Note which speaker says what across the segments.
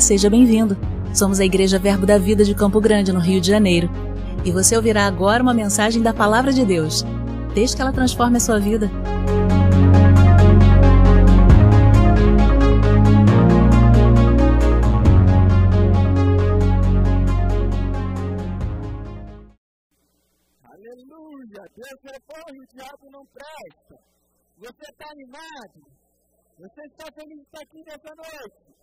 Speaker 1: Seja bem-vindo. Somos a Igreja Verbo da Vida de Campo Grande, no Rio de Janeiro. E você ouvirá agora uma mensagem da Palavra de Deus. Desde que ela transforme a sua vida.
Speaker 2: Aleluia! Deus é bom e o diabo não presta. Você está animado? Você está feliz de estar aqui nessa noite?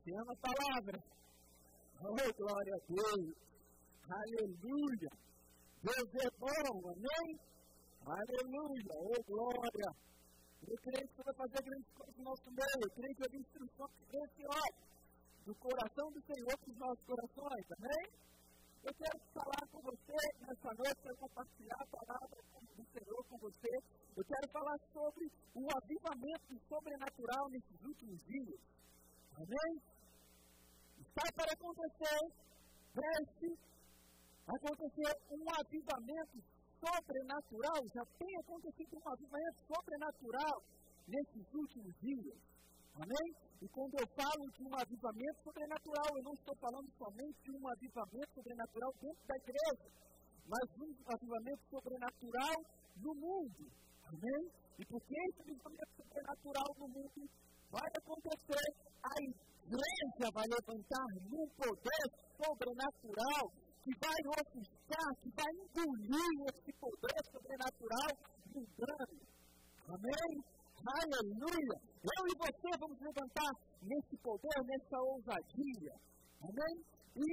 Speaker 2: Você ama a palavra? Oh, glória a Deus! Aleluia! Deus é bom, amém? Aleluia! Oh, glória! Eu creio que você vai fazer grandes coisas no nosso meio. Eu creio que eu vi instruções preciosas do coração do Senhor para os nossos corações, amém? Eu quero falar com você nessa noite, quero compartilhar a palavra do Senhor com você. Eu quero falar sobre o avivamento sobrenatural nesses últimos dias. Amém? Está para acontecer, preste, acontecer um avivamento sobrenatural, já tem acontecido um avivamento sobrenatural nesses últimos dias. Amém? E quando eu falo de um avivamento sobrenatural, eu não estou falando somente de um avivamento sobrenatural dentro da igreja, mas um avivamento sobrenatural no mundo. Amém? E porque esse avivamento sobrenatural no mundo vai acontecer, a igreja vai levantar num poder sobrenatural que vai ofuscar, que vai engolir esse poder sobrenatural mundano. Amém? Aleluia! Eu e você vamos levantar nesse poder, nessa ousadia. Amém? E,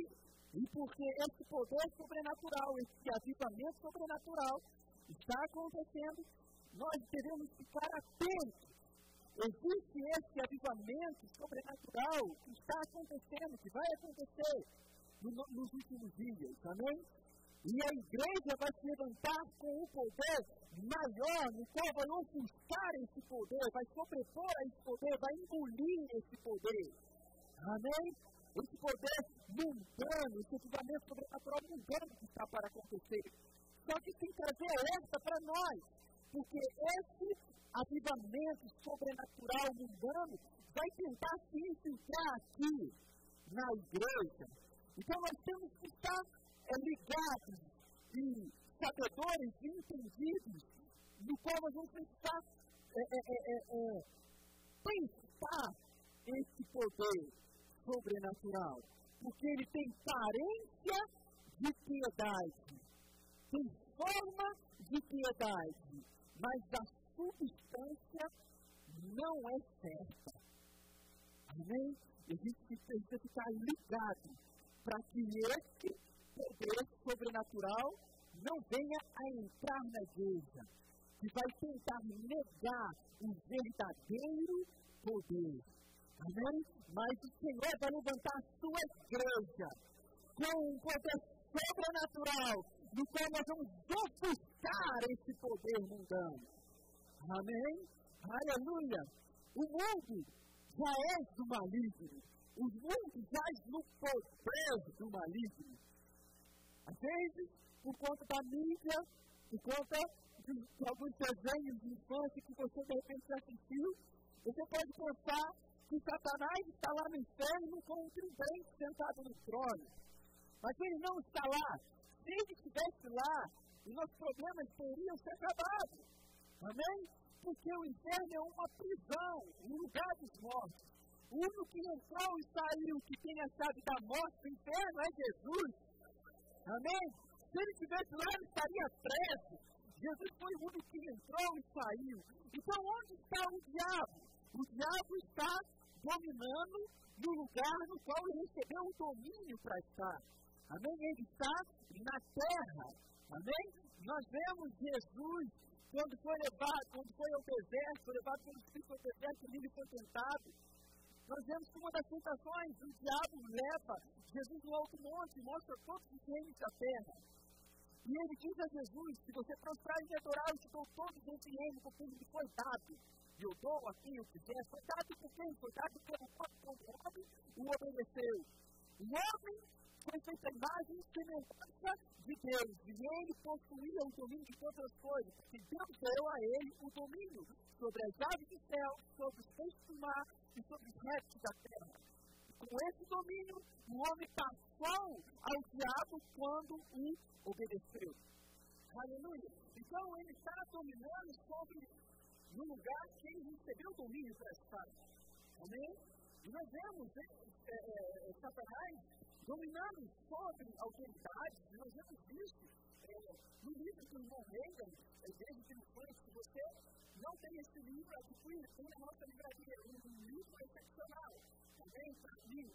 Speaker 2: e porque esse poder sobrenatural, esse avivamento sobrenatural está acontecendo, nós devemos ficar atentos. Existe esse avivamento sobrenatural que está acontecendo, que vai acontecer no, nos últimos dias. Amém? E a igreja vai se levantar com um poder maior, no qual vai ofuscar esse poder, vai sobrepor a esse poder, vai engolir esse poder. Amém? Esse poder mundano, esse equipamento sobrenatural mundano que está para acontecer. Só que tem que trazer alerta para nós, porque esse avivamento sobrenatural mundano vai tentar se infiltrar aqui na igreja. Então nós temos que estar é, ligados e sabedores e entendidos no qual nós vamos é, é, é, pensar esse poder sobrenatural. Porque ele tem carência de piedade, tem forma de piedade, mas a substância não é certa. Amém? E a gente precisa ficar ligado para que esse poder sobrenatural não venha a entrar na igreja, que vai tentar negar o verdadeiro poder. Amém? Mas o Senhor vai levantar a sua igreja com um poder sobrenatural, no qual nós vamos ofuscar esse poder mundano. Amém? Aleluia! O mundo já é do maligno. O mundo jaz no poder do maligno. Às vezes, por conta da mídia, por conta de, de alguns desenhos de infância que você de repente assistiu, você pode pensar que Satanás está lá no inferno com um tridente sentado no trono. Mas ele não está lá. Se ele estivesse lá, os nossos problemas teriam se acabado. Amém? Porque o inferno é uma prisão, um lugar dos mortos. O único que entrou e saiu, que tem a chave da morte do inferno é Jesus. Amém? Se ele estivesse lá, ele estaria preso. Jesus foi o único que entrou e saiu. Então, onde está o diabo? O diabo está dominando no lugar no qual ele recebeu o domínio para estar. Amém? Ele está na terra. Amém? Nós vemos Jesus quando foi levado, quando foi ao deserto, foi levado pelo Espírito ao deserto, ele foi tentado. Nós vemos que uma das tentações o diabo leva Jesus no alto monte, mostra todos os reinos da terra. E ele diz a Jesus: se você prostrar e adorar, eu te dou todos esse reino, porque ele foi dado. E eu dou a quem eu quiser. Foi dado por quem? Foi dado pelo próprio homem, o obedeceu. O homem foi feito a imagem e semelhança de Deus. E ele possuía o domínio de todas as coisas. Porque Deus deu a ele o domínio sobre as aves do céu, sobre os peixes do mar e sobre os restos da terra. Com esse domínio, o homem passou ao diabo quando o obedeceu. Aleluia. Então ele está dominando sobre no lugar que ele recebeu domínio para estar. Amém? E nós vemos é, é, Satanás dominando sobre autoridades, nós vemos isso é, no livro do irmão Reagan, é, desde que você não tem esse livro, adquire, tem na nossa livraria, um livro excepcional. Amém? Para mim,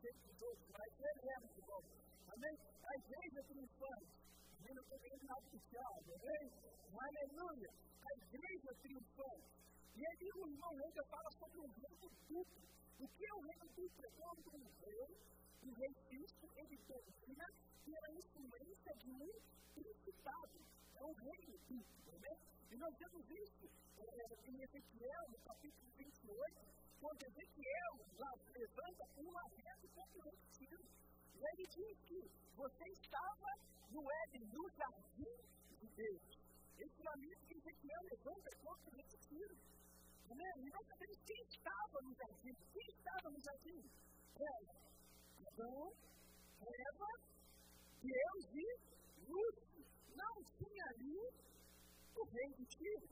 Speaker 2: sei que os outros, mas ele é muito. Amém? A igreja triunfante. Não estou querendo nada oficial, amém? Aleluia! A igreja triunfante. E aí o irmão fala sobre o reino duplo. O que é o reino duplo? É quando um rei, rei Cristo, ele domina pela influência de um principado. É o reino duplo, amém? E nós vemos isso é, em Ezequiel, no capítulo 28, quando Ezequiel lá levanta um lamento contra o retiro. E ele diz que você estava no Éden, no jardim de Deus. Esse lamento que Ezequiel levanta contra o retiro. Amém? E nós sabemos quem estava no jardim. Quem estava no jardim? Eva. Adão, Eva, Deus e Lúcio. Não tinha ali o rei de Tiro.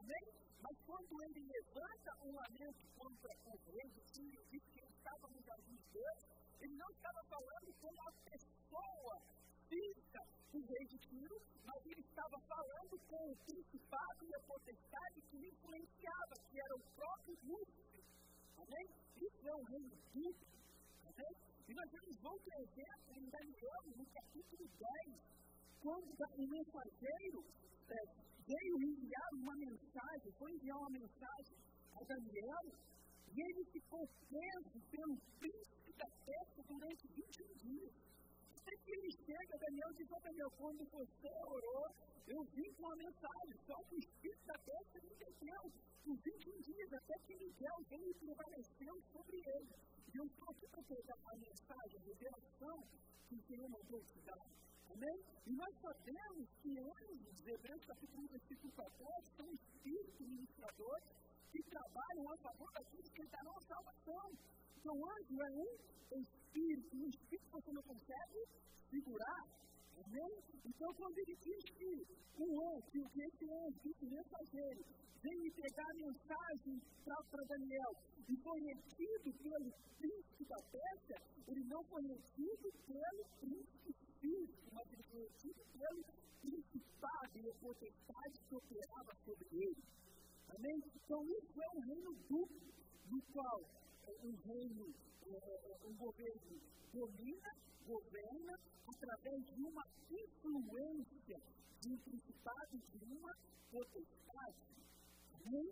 Speaker 2: Amém? Mas quando ele levanta um lamento contra o rei de Tiro, diz que ele estava no jardim de Deus, ele não estava falando com a pessoa física do rei de Tiro, mas ele estava falando com o principado e a potestade que influenciava, que era o próprio Lúcifer. Amém? Isso é o reino duplo. Amém? E nós vemos outro exemplo em Daniel, no capítulo 10, quando o mensageiro é, veio enviar uma mensagem, foi enviar uma mensagem a Daniel, e ele ficou preso pelo príncipe da festa durante 21 dias. Até que ele chega, Daniel diz, oh, Daniel, quando você orou, eu vim com a mensagem, só que o espírito da festa me entendeu. Por 21 dias, até que Miguel veio e prevaleceu sobre ele. E eu estou aqui a mensagem, a revelação que o Senhor mandou te dar. Amém? E nós sabemos que anjos, Hebreus capítulo 1, versículo 14, são espíritos ministradores que trabalham a favor daqueles que darão salvação. Então, anjo é um espírito, um espírito que você não consegue segurar. Amém? Então, quando ele diz que um anjo, que esse anjo, esse mensageiro, vem entregar a mensagem para Daniel e foi retido pelo príncipe da Pérsia, ele não foi retido pelo príncipe físico, mas ele foi retido pelo principado e a potestade que operava sobre ele. Amém? Então, isso é um reino duplo, no qual um reino, um governo domina, governa, através de uma influência de um principado, de uma potestade. Amém?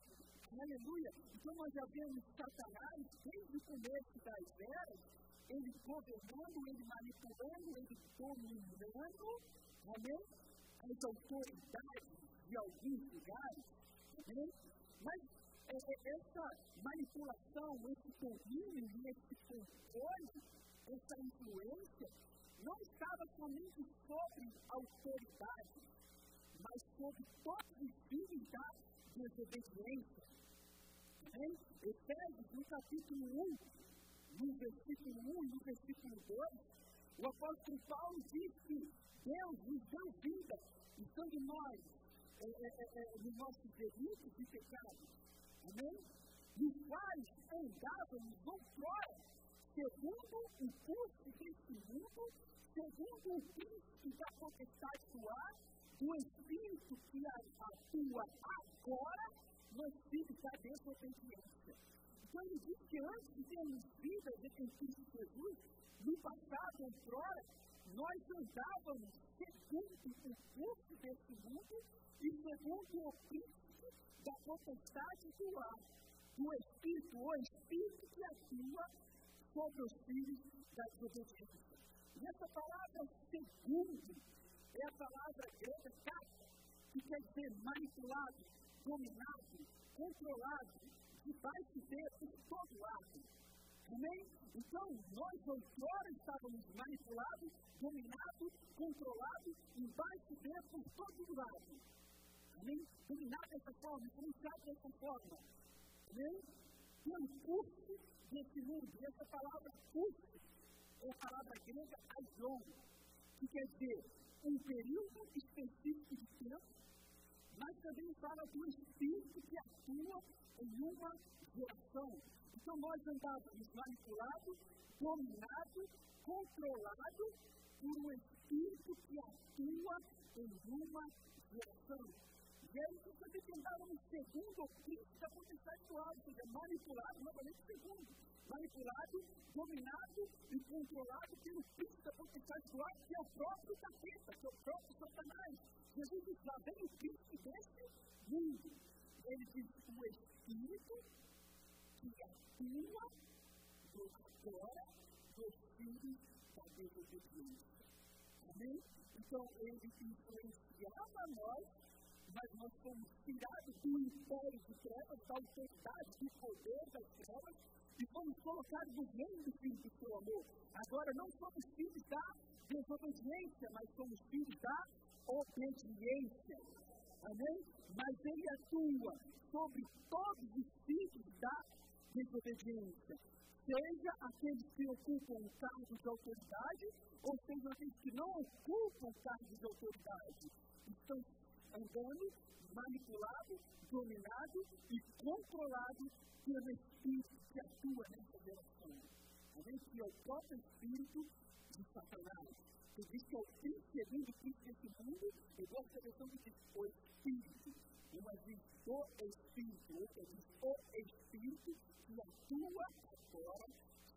Speaker 2: Aleluia! Então, nós já vemos Satanás desde o começo das eras ele governando, ele manipulando, ele dominando, amém? As autoridades de alguns lugares, amém? Mas é, é, essa manipulação, esse domínio e esse controle, essa influência, não estava somente sobre autoridade, mas sobre todos os filhos da desobediência. Amém? Efésios, no capítulo 1, no versículo 1 e no versículo 2, o apóstolo Paulo diz que Deus nos deu vida, estando nós é, é, é, é nos nossos delitos e pecados. Amém? Nos quais andávamos outrora, segundo o curso deste mundo, segundo o príncipe da potestade do ar, do Espírito que atua agora nos filhos da desobediência quando ele diz que antes de termos vida em Cristo Jesus, no passado, outrora, nós andávamos segundo o curso desse mundo e segundo o príncipe da potestade do ar, do Espírito, o Espírito que atua sobre os filhos da desobediência. E essa palavra segundo é a palavra grega kata, que quer dizer manipulado, dominado, controlado, debaixo dele por todo lado. Amém? Então, nós outrora estávamos manipulados, dominados, controlados, embaixo dele por todo lado. Amém? Dominados dessa forma, influenciados dessa forma. Amém? Pelo curso desse mundo. E essa palavra curso é a palavra grega aion, que quer dizer um período específico de tempo, mas também fala do espírito que atua em uma geração. Então nós andávamos manipulados, dominados, controlados por um espírito que atua em uma geração. E aí você tem que andar no segundo ofício da potestade do alto, ou seja, manipulado, novamente segundo. Manipulado, dominado e controlado pelo príncipe da potestade do que é o próprio capeta, que é o próprio Satanás. Jesus diz, lá vem o príncipe desse mundo. Ele diz, o espírito que atua do agora dos filhos da desobediência. Amém? Então, ele influenciava nós mas nós fomos tirados do império de trevas, da autoridade, do poder das trevas, e fomos colocados no reino do Filho do seu amor. Agora não somos filhos da desobediência, mas somos filhos da obediência. Amém? Mas ele atua sobre todos os filhos da desobediência. Seja aqueles que ocupam cargos de autoridade, ou seja aqueles que não ocupam cargos de autoridade. Estão andando, manipulado, dominado e controlado pelo Espírito que atua nessa geração. Amém? Que é o próprio Espírito de Satanás. Que diz que é o príncipe, segundo o príncipe desse mundo, eu gosto da versão que diz o Espírito. Uma diz o Espírito, outra diz o Espírito que atua agora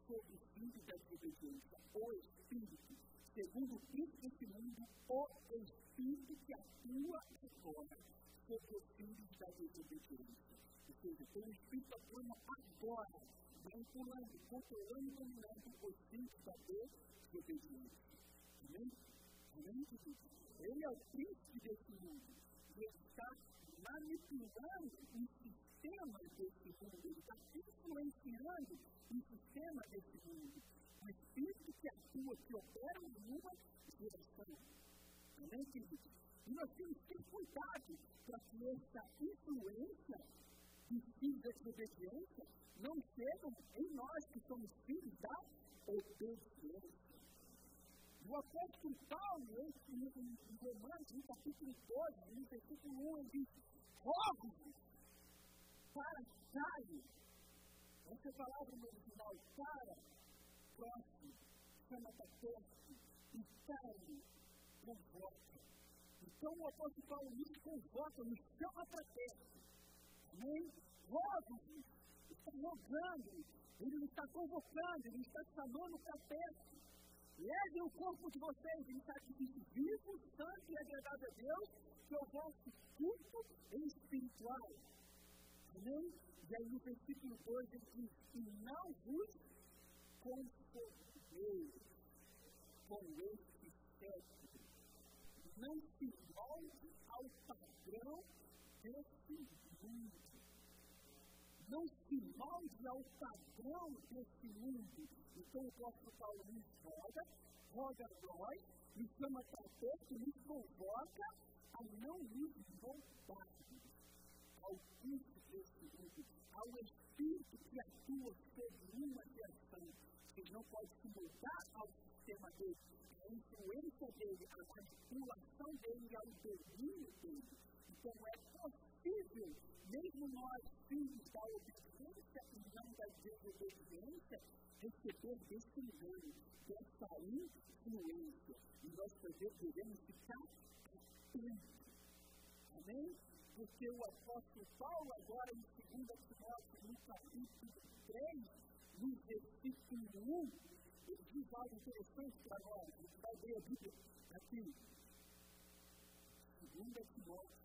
Speaker 2: sobre o filho da desobediência. O Espírito. Segundo o príncipe desse mundo, o Espírito que atua agora sobre os filhos da desobediência. Ou seja, tem o Espírito atuando agora, manipulando, controlando e dominando os filhos da desobediência. Amém? Amém, queridos? Ele é o príncipe desse mundo. E ele está manipulando o sistema desse mundo. Ele está influenciando o sistema desse mundo. O Espírito que atua, que opera em uma direção. Amém, queridos? E nós temos que ter cuidado para que essa influência dos filhos da desobediência não sejam em nós que somos filhos da obediência. O apóstolo Paulo, em Romanos, no capítulo 12, no versículo 1, ele diz: rogo para Caio. Essa palavra no original, para, próximo, chama perto, e Caio, convoca. Então o apóstolo Paulo nos convoca, nos chama para perto. Amém? Rogo-vos, está rogando, ele está convocando, ele está chamando para perto. Levem o corpo de vocês em sacrifício vivo, santo e agradável a Deus, que é o vosso culto espiritual. Amém? E aí no versículo 2 ele diz: E não vos conformeis com este século não se molde ao padrão desse mundo. Não se molde ao padrão desse mundo. Então o apóstolo Paulo nos roga, roga a nós, nos chama para perto, nos convoca a não nos moldarmos ao príncipe desse mundo, ao espírito que atua sobre uma geração. Ele não pode se moldar ao sistema dele, influência dele, a manipulação dele ao domínio dele. Então é possível, mesmo nós, filhos da obediência e não da desobediência, receber desse engano, dessa influência. E nós devemos ficar atentos. Amém? Porque o apóstolo Paulo, agora em 2 Timóteo, no capítulo 3, no versículo 1, ele diz algo interessante para nós. A gente vai ver a Bíblia aqui. Segunda Timóteo,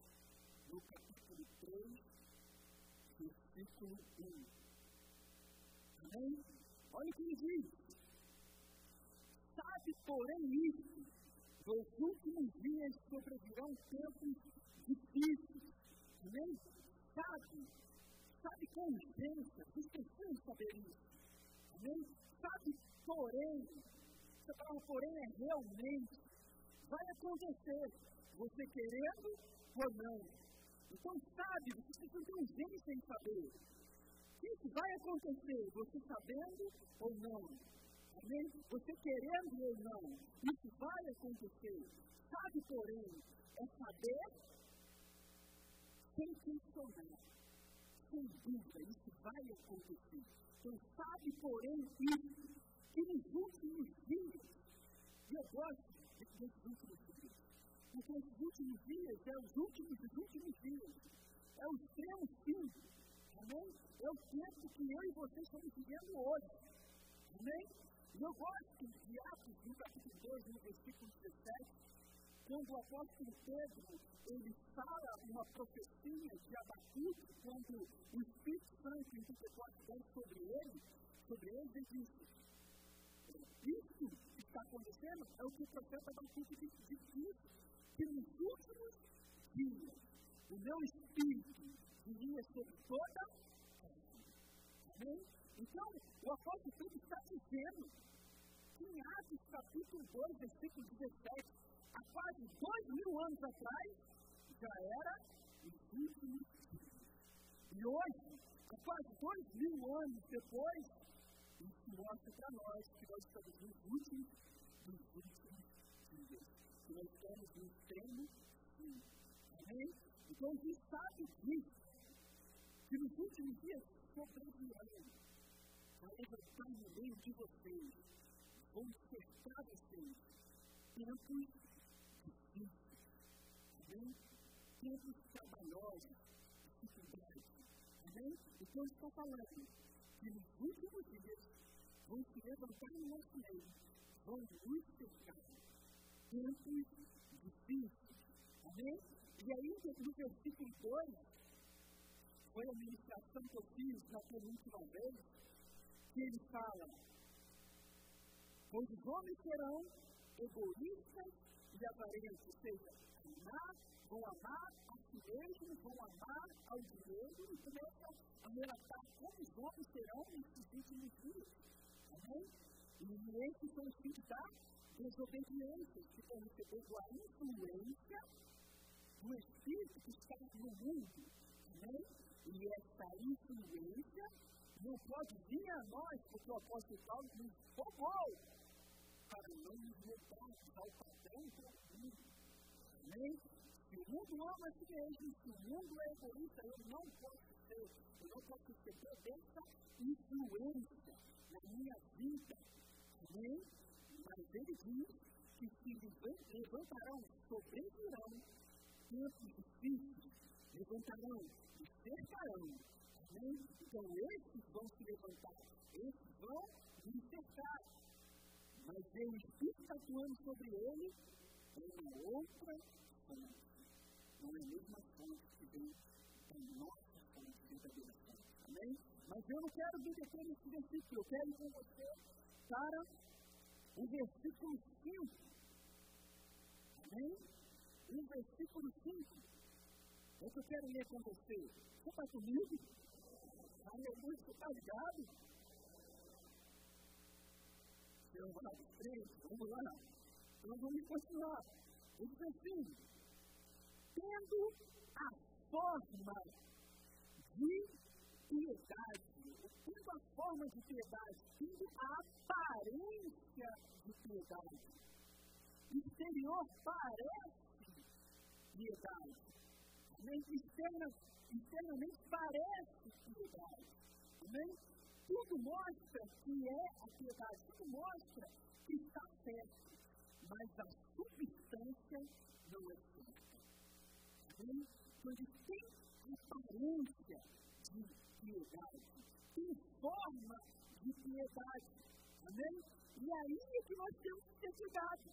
Speaker 2: no capítulo 3, versículo 1. Amém? Olha o que ele diz. Sabe, porém, isso, nos últimos dias sobrevirão tempos difíceis. Amém? Sabe, sabe com urgência, vocês precisam saber isso. Amém? Sabe porém, essa palavra porém é realmente, vai acontecer, você querendo ou não. Então, sabe, você precisa ter urgência em saber Isso vai acontecer, você sabendo ou não. Amém? Você querendo ou não. Isso vai acontecer. Sabe, porém, é saber sem questionar. Sem dúvida, isso vai acontecer. Então, sabe, porém, isso, nos últimos dias, e eu gosto desses últimos dias, porque esses últimos dias é os últimos dos últimos dias. É o extremo fim. Amém? É o tempo que eu e você estamos vivendo hoje. Amém? E eu gosto de Atos, no capítulo 2, no versículo 17, quando o apóstolo Pedro, ele fala uma profecia de Abacuque, quando o Espírito Santo em Pentecostes sobre ele, sobre ele, ele disse, isso que está acontecendo é o que o profeta Abacuque disse, que nos últimos dias o meu Espírito viria sobre toda Amém? Então, o apóstolo Pedro está dizendo que em Atos capítulo 2, versículo 17, há quase dois mil anos atrás, já era os últimos dias. E hoje, há quase dois mil anos depois, mostra para nós que nós estamos nos últimos dos últimos dias. Que nós estamos no extremo fim. Amém? Então, a gente sabe disso. Que nos últimos dias sobrevirão. Vai levantar no meio de vocês. Vão cercar vocês. Tempos difíceis. Amém? Tempos trabalhosos. Dificuldades. Amém? Então, está falando nos últimos dias vão se levantar no nosso meio. Vão nos cercar. Tempos difíceis. Amém? E aí, no versículo 2, foi a ministração que eu fiz na penúltima vez, que ele fala, pois os homens serão egoístas e avarentos, ou seja, amar, vão amar mesmos, vão amar ao dinheiro e começa a relatar como os homens serão nesses últimos dias. Amém? E esses são os filhos da desobediência, que estão recebendo a influência do Espírito que está no mundo. Amém? E essa influência não pode vir a nós, porque o apóstolo Paulo nos roubou para não nos mudarmos ao padrão do mundo. Amém? O mundo ama a si mesmo, se o mundo é egoísta, eu não posso ser, eu não posso receber dessa influência na minha vida. Amém? Mas ele diz que se levantarão, sobrevirão tempos difíceis, levantarão cercarão. Amém? Então, esses vão se levantar, esses vão me cercar. Mas Espírito está atuando sobre ele é uma outra fonte. Não é a mesma fonte que vem da nossa fonte verdadeira. Amém? Mas eu não quero me deter nesse versículo, eu quero ir com você para o versículo 5. Amém? O versículo 5. É que eu quero ler com você. Você está comigo? Aleluia, você está ligado? Seu lado frente, vamos lá. Então vamos continuar. Ele diz assim: tendo a forma de piedade, tendo a forma de piedade, tendo a aparência de piedade. Exterior parece piedade externa, externamente parece piedade. Amém? Tudo mostra que é a piedade, tudo mostra que está certo, mas a substância não é Amém? Quando tem aparência de piedade, tem forma de piedade. Amém? E aí é que nós temos que ter cuidado.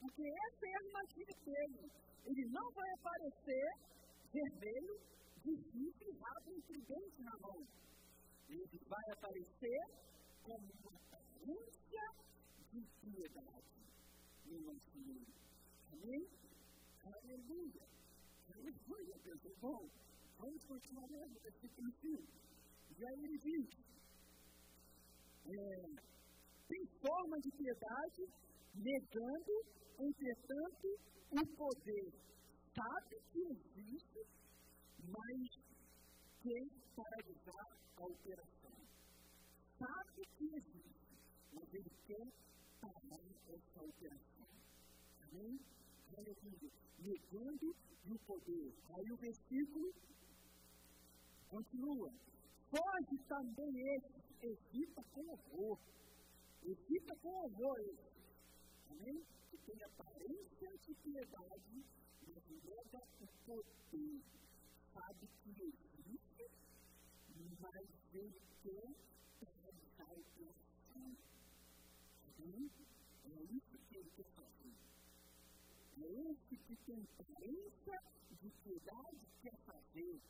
Speaker 2: Porque essa é a armadilha dele. Ele não vai aparecer vermelho, rabo e tridente na mão. Ele vai aparecer como uma aparência de piedade nosso meio. Amém? Aleluia! Aleluia, Deus bom. Vamos continuar lendo o versículo 5. E aí ele diz: é, tem forma de piedade, negando, entretanto, o poder sabe que existe, mas quem paralisar a operação. Sabe que existe, mas ele quer parar essa operação. Amém? Aleluia. Negando o poder. Aí o versículo continua. Foge também esse, evita com horror. Evita com horror esse. Amém? Que tem aparência de piedade, mas nega o poder. Sabe que existe, mas ele quer realizar o coração. Amém? É isso que ele quer fazer. Que tem aparência de piedade quer fazer.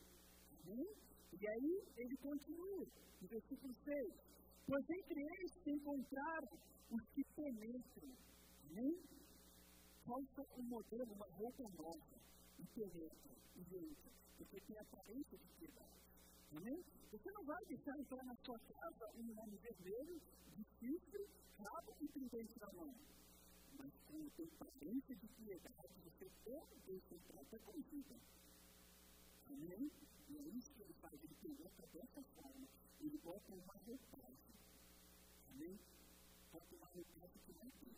Speaker 2: Amém? E aí ele continua, no versículo 6. Pois entre eles se encontraram os que penetram. Nem falta um modelo, uma roupa nova, e penetram, e entra, porque tem aparência de piedade. Amém? Você não vai deixar entrar na sua casa um homem vermelho, chifre, rabo e tridente na mão. Mas tem aparência de piedade, você pode entrar até com vida. Amém? E é isso que ele faz, ele coloca dessa forma. Ele bota uma roupagem. Amém? Bota uma roupagem que não dele.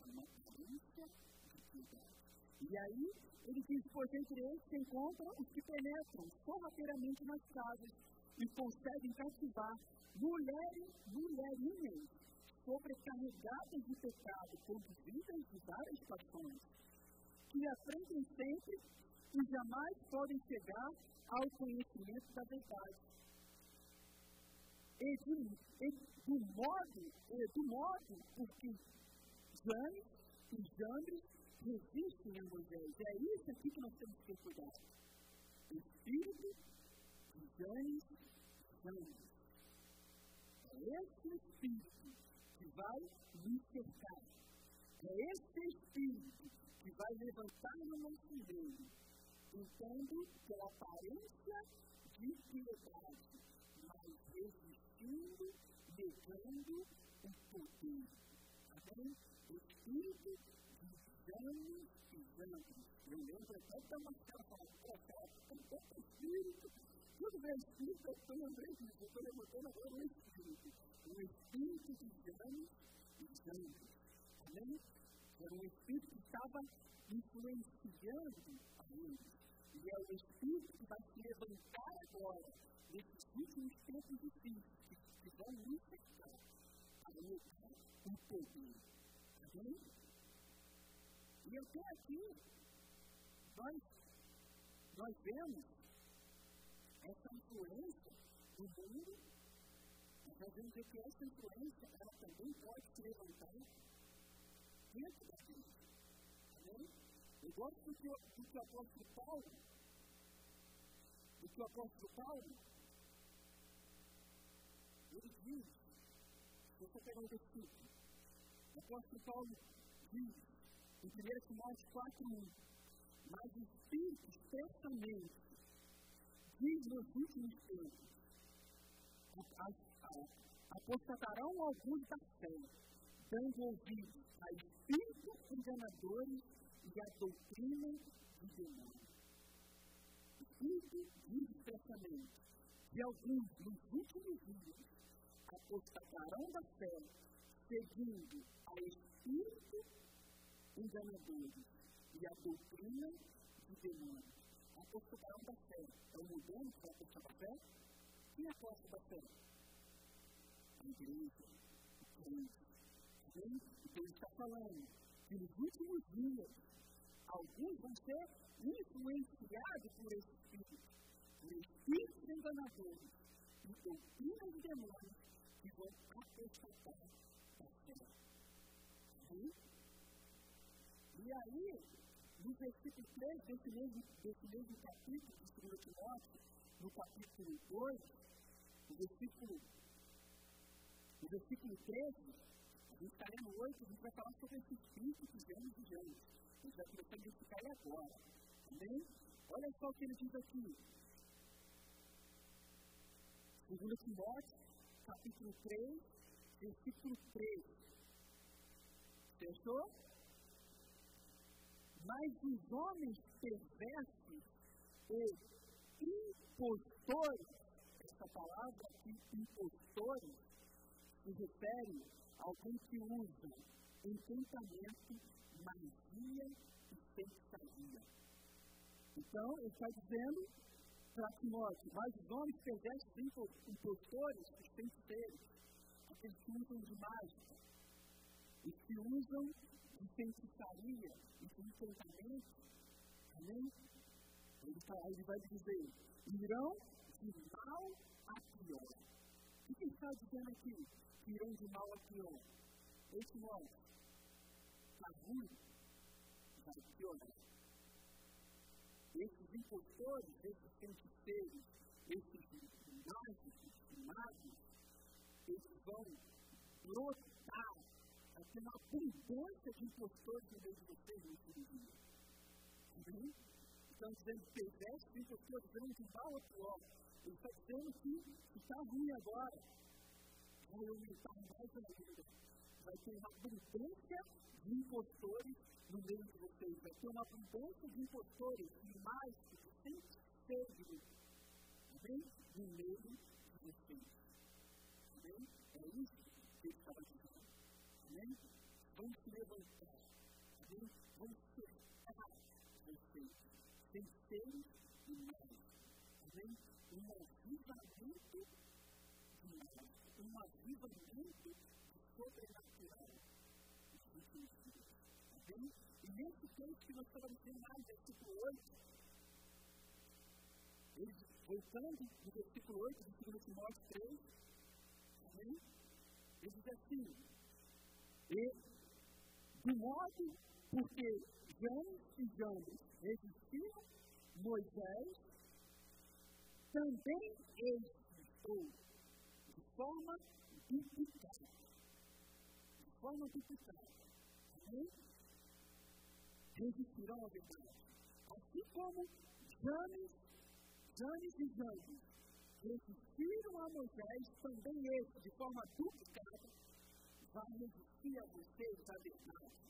Speaker 2: É uma aparência de piedade. E aí, ele diz, pois entre eles se encontram os que penetram sorrateiramente nas casas e conseguem cativar mulheres, mulherinhas sobrecarregadas de pecado, conduzidas de várias paixões, que aprendem sempre e jamais podem chegar ao conhecimento da verdade. E, de, e do modo, e do modo porque Janes e Jambres resistem a Moisés. É isso aqui que nós temos que ter cuidado. O espírito de Janes e Jambres. É esse espírito que vai me cercar. É esse espírito que vai levantar no nosso meio Entendo que a aparência de piedade, mas resistindo, negando o poder. Amém? O espírito de exames e exames. Eu lembro até Marcela falando, poxa, tem tanto espírito. Tudo bem, espírito, eu lembrei disso, eu estou levantando agora o espírito. O espírito de exames e exames. Amém? Era um espírito que estava influenciando a eles. E é o Espírito que vai se levantar agora, nesses últimos tempos difíceis, que, vão nos cercar, para lutar o poder. Amém? E eu estou aqui, nós, nós vemos essa influência do mundo, nós vemos que essa influência, ela também pode se levantar dentro da gente. Amém? Eu gosto do que, do que o apóstolo Paulo, do que o apóstolo Paulo, ele diz, se você pegar um versículo, o apóstolo Paulo diz, em 1 Timóteo 4, mas o Espírito especialmente diz nos últimos tempos, apostatarão alguns da fé, dando ouvidos a espíritos enganadores e a doutrina de demônios. Espírito diz expressamente que alguns nos últimos dias apostatarão da fé, seguindo a espírito enganadores e a doutrina de demônios. Apostatarão da fé. O mudando que vai apostar da fé? Quem aposta da fé? A igreja, o crente. Então ele está falando que nos últimos dias alguns vão ser influenciados por esse espírito, por espíritos enganadores e doutrinas de demônios que vão apostatar da fé. E aí, no versículo 3 desse mesmo, desse mesmo capítulo de 2 Timóteo, no capítulo 2, no versículo, no versículo 13, a gente está lendo 8, a gente vai falar sobre esse espírito que vem de Gênesis. A gente vai começar a identificar ele agora. Amém? Olha só o que ele diz aqui. Segundo Timóteo, capítulo 3, versículo 3. Fechou? Mas os homens perversos e impostores, essa palavra aqui, impostores, se refere a alguém que usa encantamento, magia e feitiçaria. Então, ele está dizendo para Timóteo, mas os homens perversos impostores, os feiticeiros, aqueles que usam de mágica, os que usam de feitiçaria e de encantamento, amém? Ele, tá, ele vai dizer, irão de mal a pior. O que ele está dizendo aqui? Que irão de mal a pior. Esse modo, está ruim, vai piorar. Esses impostores, esses feiticeiros, esses mágicos, magos, eles vão brotar, ter uma abundância de impostores no meio de vocês nesse dia. Amém? Estão dizendo que perversos impostores vão de mal a pior. Ele está dizendo que está ruim agora. Vai aumentar mais ainda. Vai ter uma abundância de impostores no meio de vocês. Vai ter uma abundância de impostores e mais que sem ser Amém? No meio de vocês. Amém? É isso que ele estava dizendo. Amém? Vamos se levantar. Amém? Vamos cercar vocês. Sem seres? Um avivamento de nós. Um avivamento sobrenatural. Amém? E nesse texto que nós estamos vendo mais, versículo 8, ele, voltando no versículo 8 de 2 Timóteo 3, amém? Ele diz assim, e de modo porque Janes e Janes resistiram Moisés, também ou de forma duplicada, de forma duplicada, amém? resistirão à verdade. Assim como Janes, Janes e Janes resistiram a Moisés, também esse, de forma duplicada, vai resistir a vocês à verdade.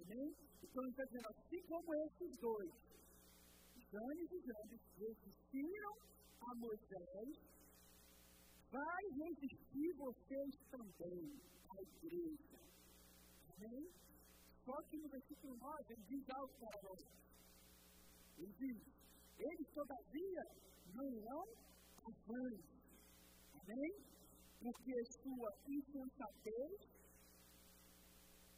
Speaker 2: Amém? Então ele está dizendo, assim como esses dois, Janes e Janes, resistiram a Moisés, vai resistir vocês também, a igreja. Amém? Só que no versículo 9 ele diz algo para nós. Ele diz: Eles, todavia, não irão avante. Amém? Porque sua insensatez,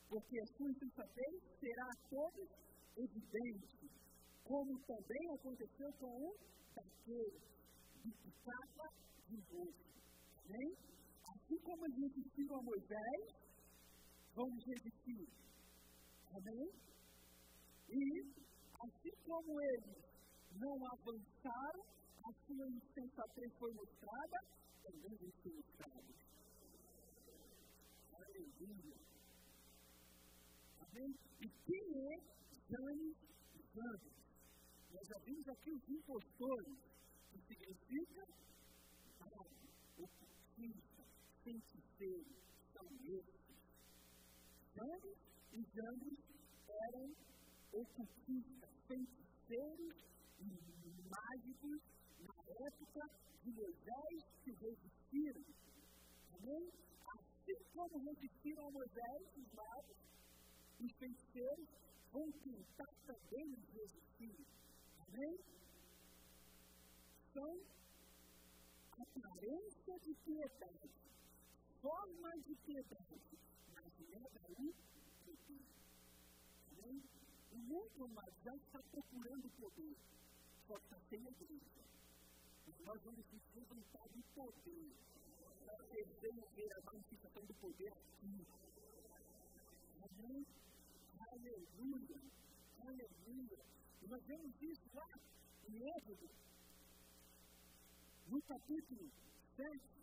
Speaker 2: porque a sua insensatez será a todos evidente, como também aconteceu com o daquele de picava de rosto. Amém? Assim como eles resistiram a Moisés, vamos resistir Amém? E, assim como eles não avançaram, a sua insensatez foi mostrada, também eles ser mostrados. Aleluia. Amém? E quem é Janes Janes? Nós já vimos aqui os impostores, que significa mago, ocultista, feiticeiro, são esses. Janes os anjos eram ocultistas, feiticeiros e mágicos na época de Moisés que resistiram. Amém? Assim como resistiram a Moisés, os magos, os feiticeiros vão tentar também resistir. Amém? São aparência de piedade, forma de piedade, mas não é daí Amém? O mundo mas já está procurando poder, só está sem a igreja. Nós vamos nos levantar de poder para desenvolver a manifestação do poder aqui. Amém? Aleluia! Aleluia! Nós vemos isso lá em Êxodo, no capítulo 7,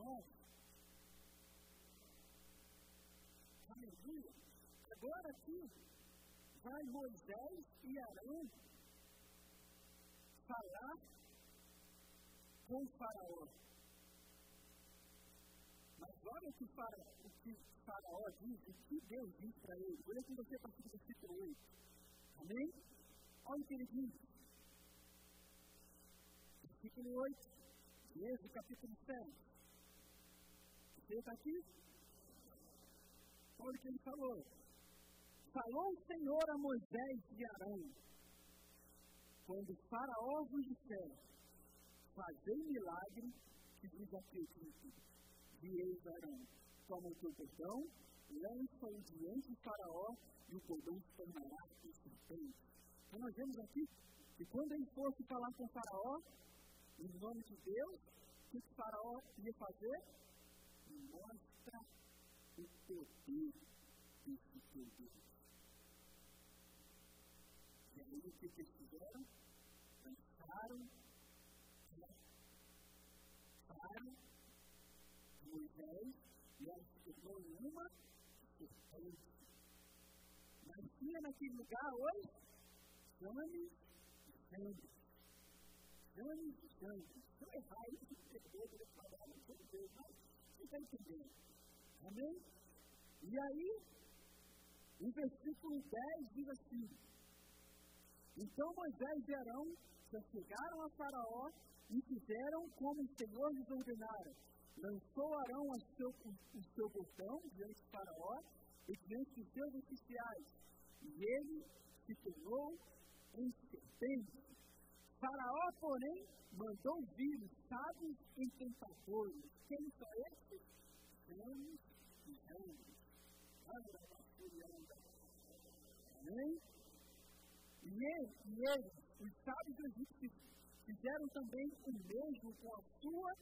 Speaker 2: nós. Aleluia. Agora aqui, vai Moisés e Arão falar com o faraó. Olha o que, fala, o que Faraó diz, o que Deus diz para ele. Olha com você partir do versículo 8. Amém? Olha o que ele diz. Versículo 8, Êxodo capítulo 7. Você está aqui? Olha o que ele falou. Falou o Senhor a Moisés e Arão, quando Faraó vos disser, fazei milagre que vos acredite eis Arão, toma o teu cordão, lança-o diante de Faraó, e o cordão se tornará em serpente. Então nós vemos aqui que quando ele fosse falar com Faraó, em nome de Deus, o que Faraó ia fazer? Mostra o poder desse teu Deus. E aí o que eles fizeram? Lançaram Moisés e ela se tornou uma serpente. Mas tinha naquele lugar hoje James e James. James e James. Se eu errar isso, eu pelo trabalho, não sei Deus, mas você está entendendo. Amém? E aí, o versículo 10 diz assim: Então Moisés e Arão se chegaram a Faraó e fizeram como o Senhor lhes ordenara lançou Arão o seu, o seu botão diante de Faraó e diante dos seus oficiais, e ele se tornou um serpente. Faraó, porém, mandou vir os sábios encantadores. Quem são esses? Anos e anos. Amém? E eles, e eles, os sábios egípcios, fizeram também o mesmo com a sua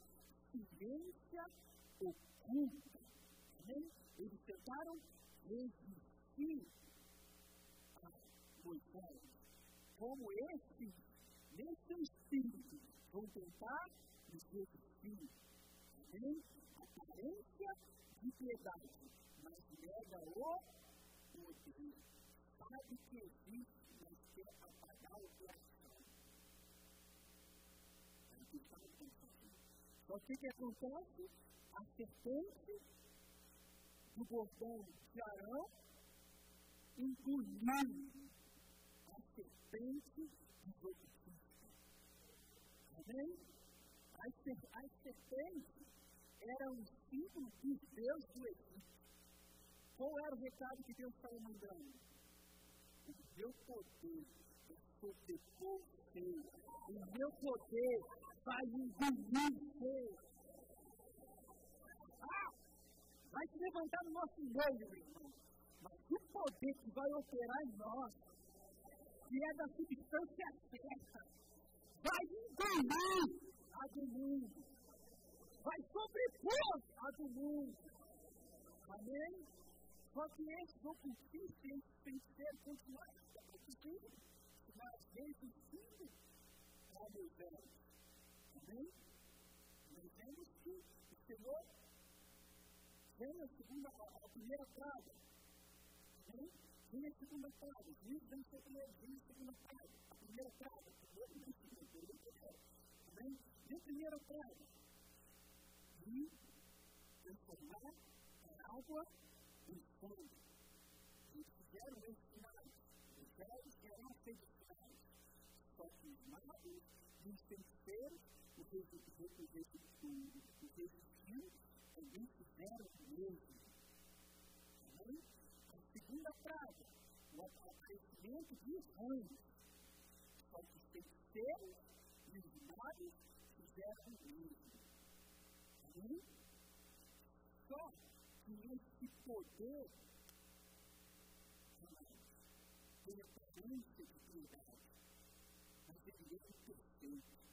Speaker 2: ciência oculta. Eles tentaram resistir a Moisés. Como esses, nesse espírito, vão tentar nos resistir. Amém? Aparência de piedade, mas nega o poder. Sabe que existe, mas quer apagar o coração. Aí que está então, o que, que acontece? A serpente do bordão de Arão engoliu a serpente outros. Amém? As, as serpentes eram um símbolo dos deuses do Egito. Qual era o recado que Deus estava mandando? O meu poder é sobre você. O meu poder vai você. Ah, vai se levantar no nosso meio, meu irmão. Mas o poder que vai operar em nós, que é da substância certa, vai engolir a do mundo. Vai sobrepor a do mundo. Amém? Só que esses ocultistas, esses feiticeiros, continuaram acontecendo. Mas resistindo a Moisés. Amém? Vemos que o Senhor vem a segunda, a, primeira praga. Amém? Vem a segunda praga. Juiz vem a primeira, vem a segunda praga. A primeira praga. Primeiro vem a segunda, primeiro Amém? Vem a primeira praga. E transformar a água em sangue. Eles fizeram esses sinais. Os velhos feitos sinais. Só que os magos e os feiticeiros os resistiu também fizeram o mesmo. A segunda praga, o aparecimento de rãs. Só que os feiticeiros e os magos fizeram o mesmo. Amém? Só que esse poder tem a aparência de piedade, mas ele é perfeito.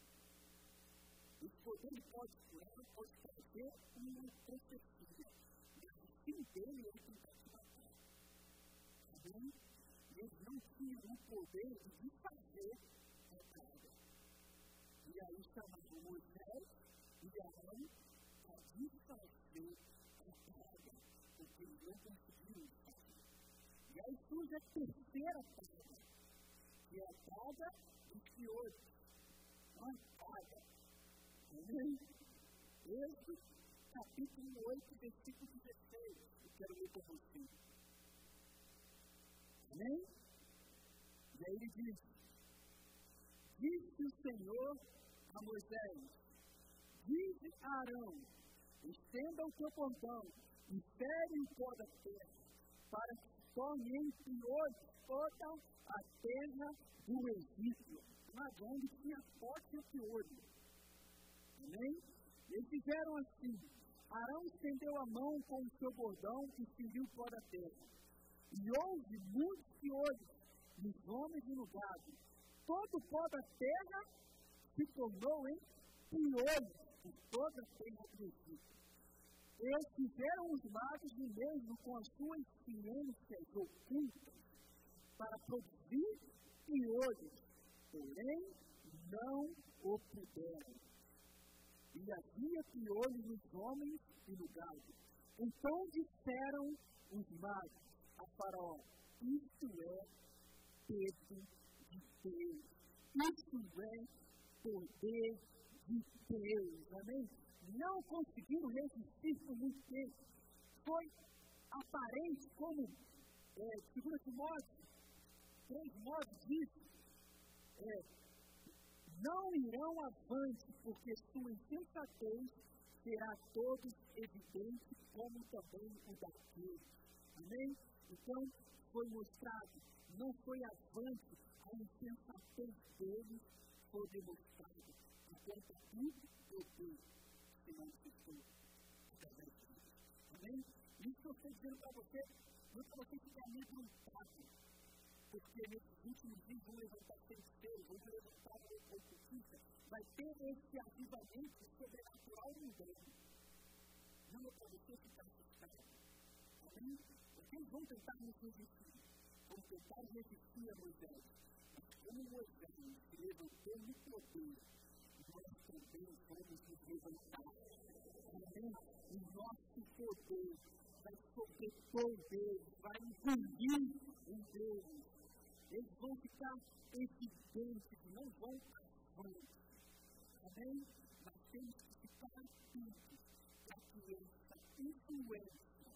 Speaker 2: Poder pode curar, pode fazer uma profecia. Mas o fim dele é tentar te matar. Tá bem? Eles não tinham o poder de desfazer a praga. E aí chamaram Moisés e Arão para desfazer a praga, porque eles não conseguiram fazer. E aí surge a terceira praga, que é a praga dos piores. Uma praga Amém? Esse capítulo 8, versículo 16. Eu quero ler para você. Amém? E aí ele diz: Disse o Senhor a Moisés: Dize a Arão: Estenda o teu pontão e fere o pó da terra, para que torne entre hoje toda a terra do Egito. Mas onde tinha forte e piolho. Amém? Eles fizeram assim. Arão estendeu a mão com o seu bordão e feriu pó da terra. E houve muitos piolhos nos homens e no gado. Todo o pó da terra se tornou em piolhos por toda a terra do. Eles fizeram os magos do mesmo com as suas ciências ocultas para produzir piolhos, porém não o puderam. E havia piolhos nos homens e no gado. Então disseram os magos a Faraó: Isto é dedo de Deus. Isto é poder de Deus. Amém? Não conseguiram resistir por muito tempo. Foi aparente como, é, segundo Timóteo, três modos disso, é, não irão avante, porque sua insensatez será a todos evidente, como também o daqueles. Amém? Então, foi mostrado, não foi avante, a insensatez deles foi demonstrada. Enquanto aqui, eu tenho se manifestou através de. Amém? Isso eu estou dizendo para você, não é para você ficar amedrontado porque nesses últimos dias vão levantar feiticeiros, vão levantar ocultistas, vai ter esse avivamento sobrenatural no inverno. Não é para você ficar assustado. Amém? Porque eles vão tentar nos resistir, vão tentar resistir a Moisés. Mas como Moisés se levantou no poder, nós também vamos nos levantar. Amém? O nosso poder vai sobrepor Deus, vai engolir o Deus eles vão ficar evidentes, não vão avante. Amém? Mas temos que ficar atentos para que essa influência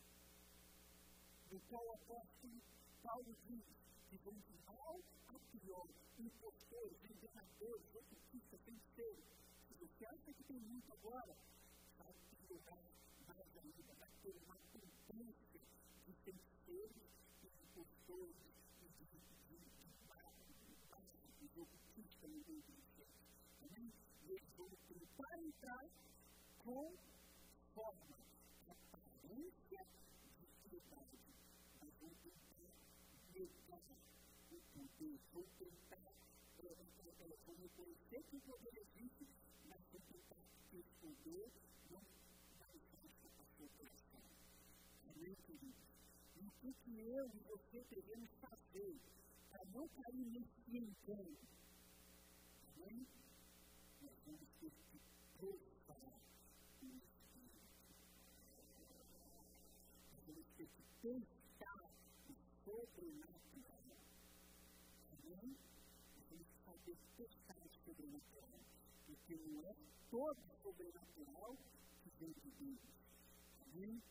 Speaker 2: do qual o apóstolo Paulo diz que vão de mal a pior, impostores, enganadores, ocultistas, feiticeiros. Se você acha que tem muito agora, vai piorar mais ainda, vai ter uma tendência de feiticeiros e impostores ocultista no meio do Amém? E eles vão tentar entrar com forma de aparência de piedade. Mas vão tentar negar o poder, vão tentar reconhecer que o poder existe, mas vão tentar que o poder não manifesta a sua coração. Amém, queridos? E o que eu e você devemos fazer para não cair nesse engano. Amém? Nós ter que provar o Espírito. Nós ter que pensar o sobrenatural. Amém? Nós temos que fazer testar o sobrenatural. Porque não é todo sobrenatural que vem de Deus. Amém?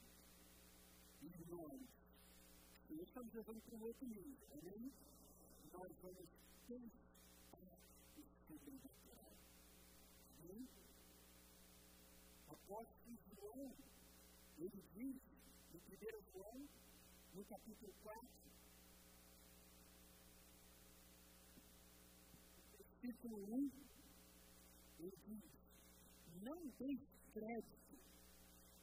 Speaker 2: E nós, nós levando para um outro nível. Amém? Nós vamos pensar o sobrenatural. Amém? Apóstolo João, ele diz, no 1 João, no capítulo 4, versículo 1, ele diz: Não deis crédito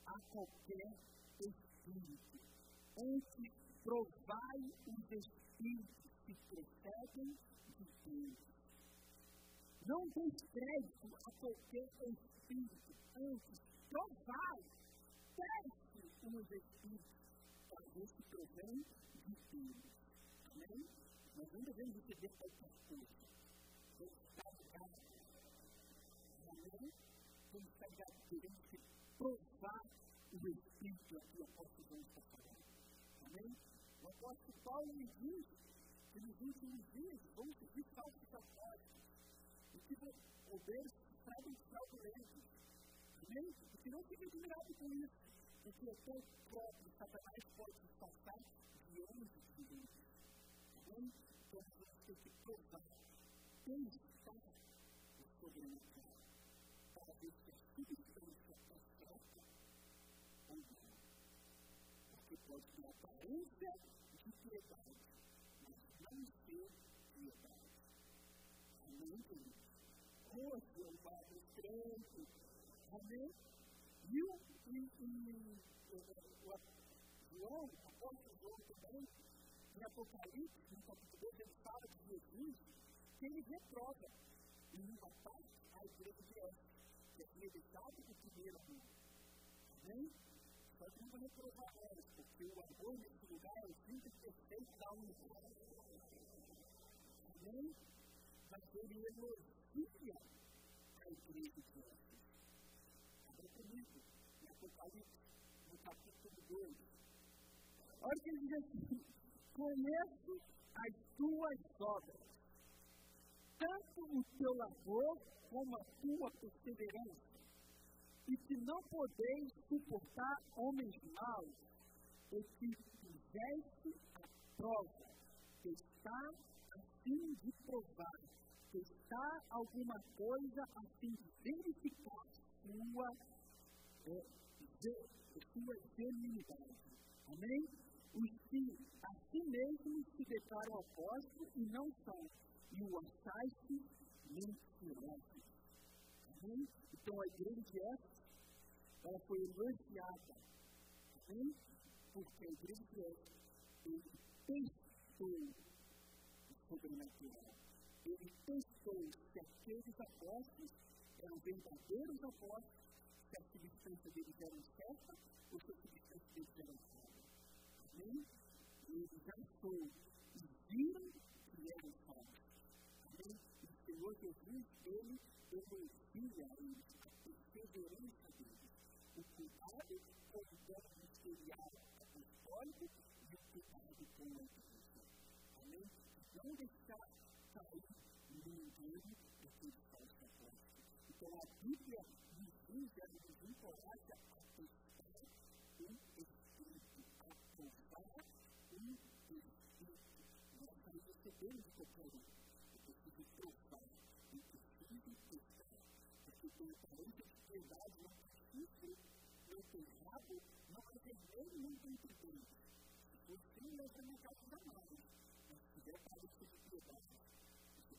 Speaker 2: a qualquer espírito, antes provai os espíritos que procedem de Deus. Não dê crédito a qualquer espírito, antes provai, teste os espíritos para ver se provém de Deus. Amém? Nós não devemos receber qualquer coisa. Vamos estar ligados. Amém? Vamos estar ligados. Provar o Espírito aqui, o apóstolo João está falando. Amém? O apóstolo Paulo diz nos últimos dias vão surgir falsos apóstolos e que obreiros sabem fraudulentos. Amém? E que não fiquem admirados com isso, porque o teu próprio Satanás pode disfarçar de anjos de Deus. Então, você tem que provar está no sobrenatural, para ver se a substância é certa ou não. Porque pode ter aparência de piedade, mas não ser piedade. Amém, querido? Hoje eu crente. Amém? E o, e, e, o, João, apóstolo João também, em Apocalipse, no capítulo 2, ele fala de Jesus, que ele reprova em uma parte a igreja de Éfeso, que havia deixado o primeiro amor. Amém? Só que não vai reprovar elas, porque o amor nesse lugar é o simples perfeito da unidade. Amém? Mas ele elogia a igreja de Éfeso. Abra comigo, em Apocalipse, no capítulo 2. Olha o que ele diz assim: Conheço as tuas obras, tanto o teu labor como a tua perseverança, e que não podeis suportar homens maus, e que fizeste a prova, que está a fim de provar testar alguma coisa a fim de verificar sua, é, sua genuinidade. Amém? Os que a si mesmos se declaram apóstolos e não são, e o achaste mentirosos. Amém? Então a igreja de Éfeso, ela foi elogiada. Amém? Porque a igreja de Éfeso, ele testou o sobrenatural ele testou se aqueles apóstolos eram verdadeiros apóstolos, se a substância deles era certa ou se a substância deles era falsa. Amém? E eles achou e viram que eram falsos. Amém? E o Senhor Jesus, ele elogia eles, a perseverança deles, o cuidado com o dom ministerial apostólico e o cuidado com a igreja. Amém? Não deixar ninguém daquele falso apóstolo. Então a Bíblia nos diz, nos encoraja a testar um espírito, a provar um espírito. Nós não recebemos qualquer um. Eu preciso provar, eu preciso testar. Porque tem aparência de piedade, não chifre, não tem rabo, não é vermelho, não tem tribunal. Se for assim, não é na casa jamais. Mas se tiver aparência de piedade,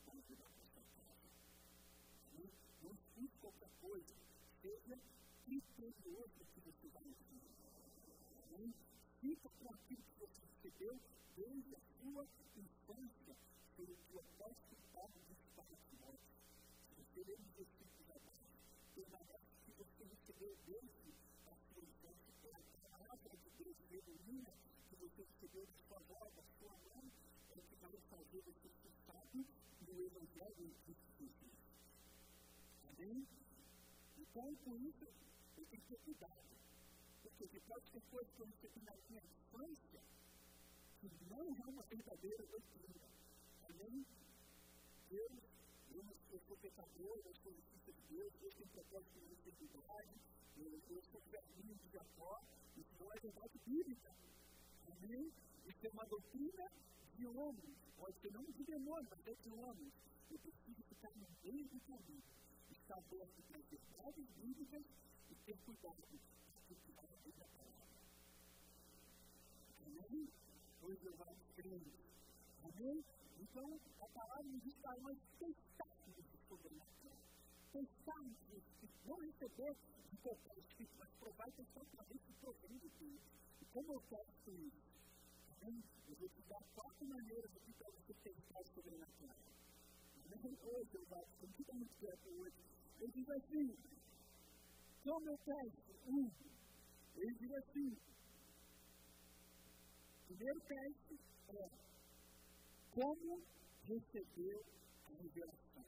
Speaker 2: para ajudar a sua casa. Não, não escute qualquer coisa, seja criterioso que você vai ouvir. Amém? Fica com aquilo que você recebeu desde a sua infância, pelo que o apóstolo Paulo diz para Timóteo. Se você ler os versículos abaixo, permanece que você recebeu desde a sua infância, pela palavra de Deus genuína que você recebeu de sua avó, da sua mãe, é que vai fazer você Então, com isso, eu tenho que ter cuidado. Porque pode ter coisas que eu recebi na minha infância que não é uma verdadeira doutrina. Amém? Deus, eu, eu sou pecador, eu sou justiça de Deus, Deus tem propósito de integridade, eu, eu sou velhinho de Jacó, isso não é verdade bíblica. Amém? Isso é uma doutrina de homens, pode ser não de demônio, mas é de homens. Eu preciso ficar no meio do caminho, aberto para as verdades bíblicas e ter cuidado o que da palavra. Amém? Hoje eu vou crendo. Amém? Então, a palavra nos diz para nós testarmos o sobrenatural. O Espírito. Não receber de qualquer Espírito, mas provar que só talvez se provém de Deus. E como eu faço isso? Amém? Eu vou te dar quatro maneiras aqui para você pensar sobrenatural. Amém? Hoje, eu acho que fica muito quieto hoje. Ele diz assim, como eu teste? Um. Ele diz assim, primeiro teste é como recebeu a revelação.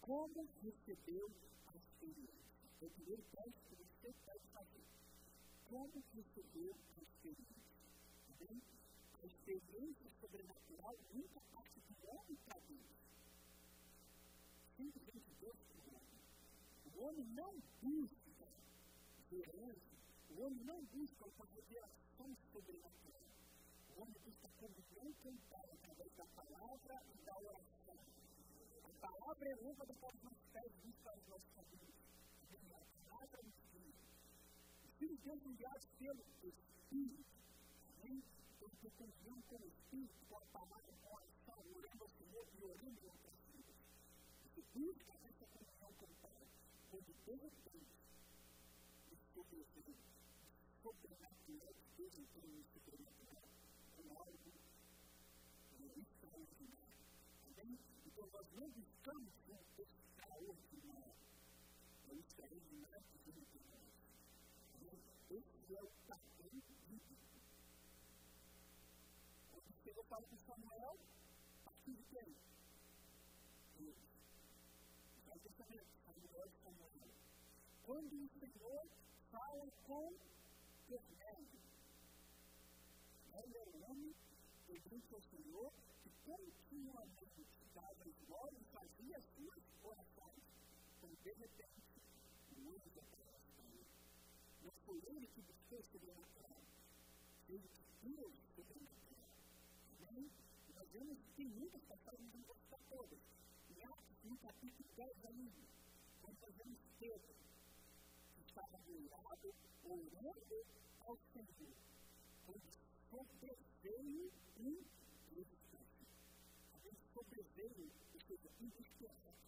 Speaker 2: Como recebeu a experiência. É o primeiro teste que você pode fazer. Como recebeu a experiência. Amém? a experiência sobrenatural nunca parte do homem para Deus. Sempre vem de Deus para o homem. O não busca ver anjos, O homem não busca uma revelação sobrenatural. O homem busca comunhão cantar através da palavra e da oração. A palavra é lâmpada para os nossos pés, para os nossos caminhos. A palavra é o Espírito. O Espírito de Deus enviado pelo Espírito. Amém? Tenho comunhão com o Espírito, com a palavra, com a oração, orando ao Senhor e orando ao Senhor. Você busca essa comunhão com o Pai, for the biggest things, the biggest things, hoping that the next busy things to be about, and all of it, and the next time to that. And then, because as we become through this power to know, those things are not to do with us. And then, this is your pattern, you do. Want to take a fight with someone else? I'll see you again. Quando o Senhor fala com Fernando, ele é um homem perante ao Senhor que continuamente dava esmola e fazia as suas orações. Então, de repente, o anjo aparece para. Não foi ele que buscou sobrenatural, ele que Deus sobrenatural. Amém? Nós vemos que tem muitas passagens, não vou citar todas. Em Atos, no capítulo 10 ainda, nós vemos Pedro, que ajoelhado, orando ao Senhor, quando sobreveio um êxtase. Alguém sobreveio, ou seja, inesperado.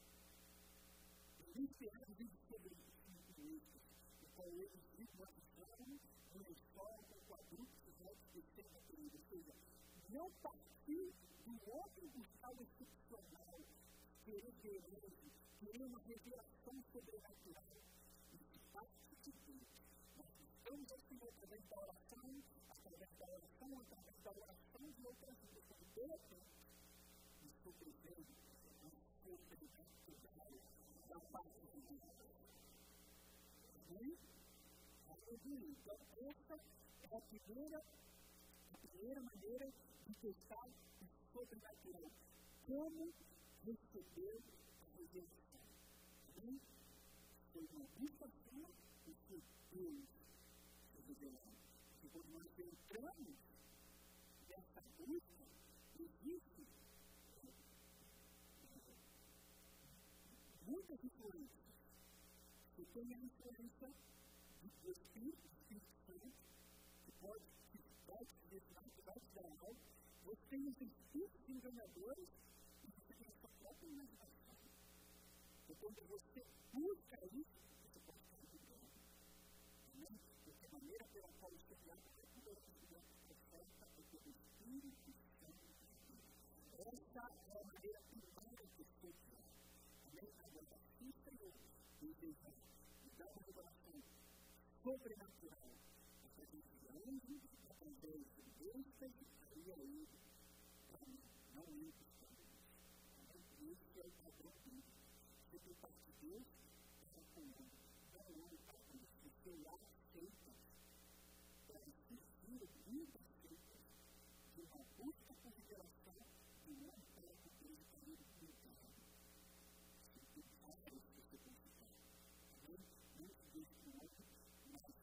Speaker 2: Inesperado vive sobre um êxtase. O qual eles visualizaram uma história com quadrúpedes retos descendo a ele. Ou seja, não partiu do outro buscar o excepcional, querer grande, querer uma revelação sobrenatural. Oração de outras pessoas. De repente, isso desejo, um sobrenatural da parte de Deus. Aleluia. Então, essa é a primeira, a primeira maneira de testar o sobrenatural. Como receber a revelação. Amém? Foi uma vista sua, o que Deus revelou. E quando nós entramos nessa busca, existe muitas influências. Você tem a influência do Espírito, do Espírito Santo, que pode, que vai te direcionar, que vai te dar. Você tem os espíritos enganadores e você tem a sua própria imaginação. Então, quando você busca isso, sobrenatural através de anjos, através de aí é ele para mim, não ele para mim. Esse é o padrão bíblico. Se de parte de Deus, é comum. Não é para mim. Se você aceita, para seguir muitas seitas de uma busca por revelação de um homem para que Deus está indo pintado. Se tem vários que você tem que ficar. Amém? Não se deixe do homem, mas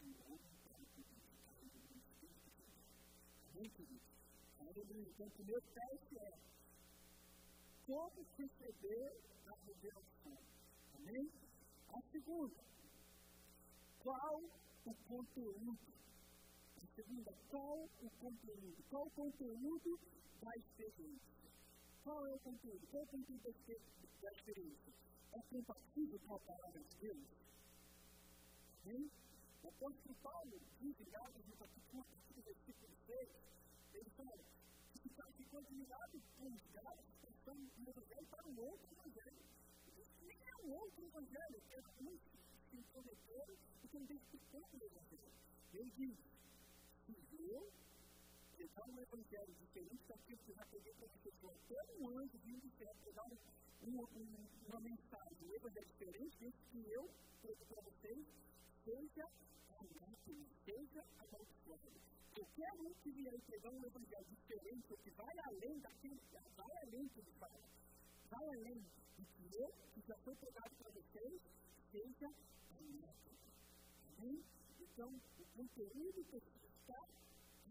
Speaker 2: do homem para que Deus está indo no Espírito de Deus. Amém, queridos? Aleluia. Então, o primeiro teste é como receber a revelação. Amém? A segunda, qual o conteúdo? A segunda, qual o conteúdo? Qual o conteúdo da experiência? Qual é o conteúdo? Qual é o conteúdo da experiência? É compatível com a palavra de Deus? Amém? O apóstolo Paulo, diz em Gálatas, no capítulo 1, versículo 6, ele fala que se ficou admirado com os Gálatas, que estão no evangelho para um outro evangelho. Nem é um outro evangelho, é um se intrometeram e que identificando o evangelho. Ele diz, se eu pregar um evangelho diferente daquilo que já peguei para você, até um anjo vindo do céu pregar um, um, uma mensagem, um evangelho diferente, desde que eu prego para vocês, seja anátema, seja amaldiçoado. Qualquer um que vier pregar um evangelho diferente, que vai além daquilo, vai além do que fala, vai além do que eu, que já foi pregado para vocês, seja anátema. Amém? Então, o conteúdo precisa estar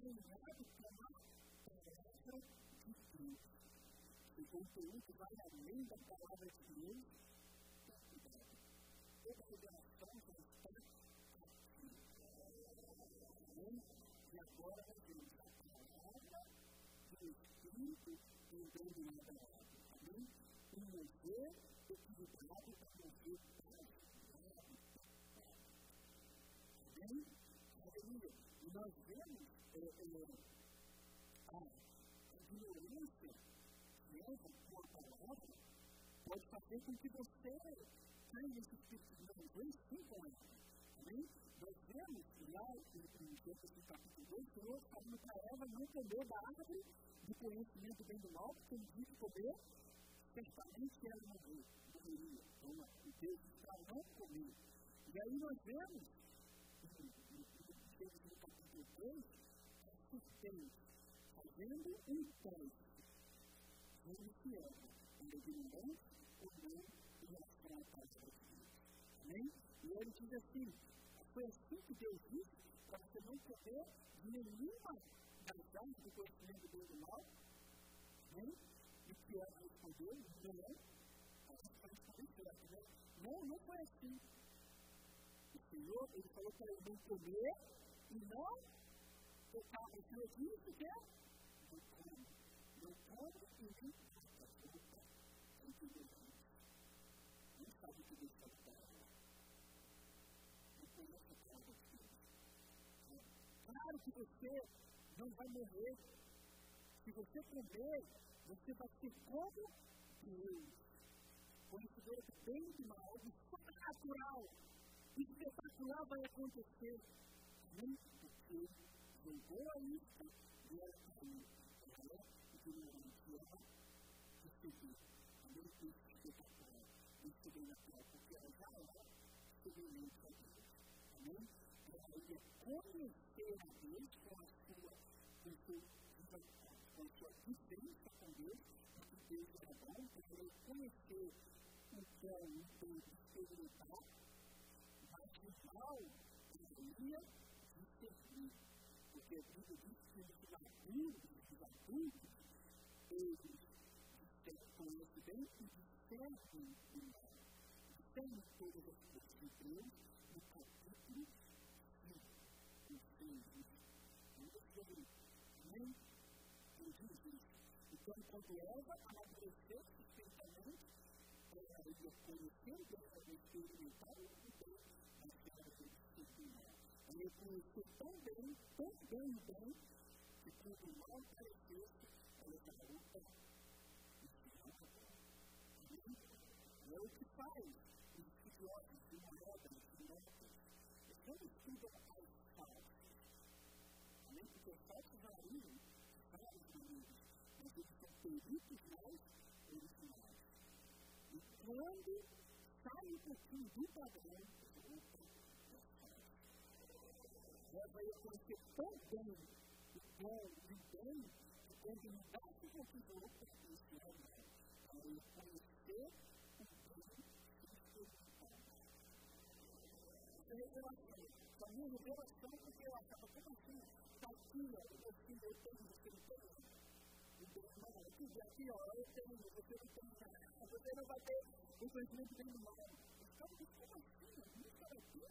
Speaker 2: alinhado com a palavra de Deus. O conteúdo vai além da palavra de Deus, toda a revelação agora vemos a palavra do Espírito entrando na palavra. Amém? Um mover equilibrado para mover transformado. Amém? Aleluia. E nós vemos é, é, a ignorância nessa com a palavra pode fazer com que você caia nesse espírito de sim com ela. Amém? Nós vemos lá em Gênesis capítulo 2, o Senhor falando para Eva não comer da árvore do conhecimento bem do mal, porque ele disse comer, certamente ela morrer, morreria. Então, o Deus está não comer. E aí nós vemos, em Gênesis capítulo 2, a serpente fazendo um teste, vendo se Eva era ignorante ou não em relação à de Deus. Amém? E ele diz assim, foi assim que Deus disse, para você não comer nenhuma das armas do conhecimento do mal. Amém? E que ela respondeu, não, a responder certo, né? Não, não foi assim. O Senhor, ele falou para ele não comer e não tocar. O Senhor disse que é? Não come. Não come e nem toca. Opa, entendeu? Não sabe o que Deus está falando. Não conhece a palavra de Deus. Claro que você não vai morrer. Se você comer, você vai ser como Deus. Conhecedor de bem e mal, de sobrenatural. Espetacular vai acontecer. Amém? Porque jogou a lista e ela caiu. Ela é ignorante. Ela recebeu. Amém? Esse espetacular. Esse sobrenatural. Porque ela já é a? Ia conhecer a Deus com a sua com, seu, a sua vivência com Deus, porque Deus era bom, porque ele conhecer o que é o tempo experimentar, mas o mal deveria de servir. Porque a Bíblia diz que os maduros, os adultos, eles conhecem bem e discernem o mal. Discernem todas as coisas de Deus no capítulo 5, no 6, no nem indígenas. Então, quando Eva amadureceu suficientemente, ela ia conhecer Deus, ia experimentar o Deus, mas ela ia disciplinar. Ela ia conhecer tão bem, tão bem bem, que quando mal aparecesse, ela já opa, isso não é bom. É o que faz os estudiosos de moeda, de notas. Eles não estudam as falas Amém? Porque os falsos variam de vários maneiras, mas eles são peritos mais originais. E quando sai um pouquinho do padrão, opa, é. Eva ia conhecer tão bem o bom e o bem, que quando mudasse um pouquinho, opa, isso é mal. Ela ia conhecer o bem e experimentar. Essa é a revelação. A minha revelação, porque eu achava, como assim? calcula o perfil eu tenho, você não tem. Então, não, tudo aqui, ó, eu tenho, você não tem nada. Você não vai ter o conhecimento bem do mal. Então, como assim? Isso é aqui?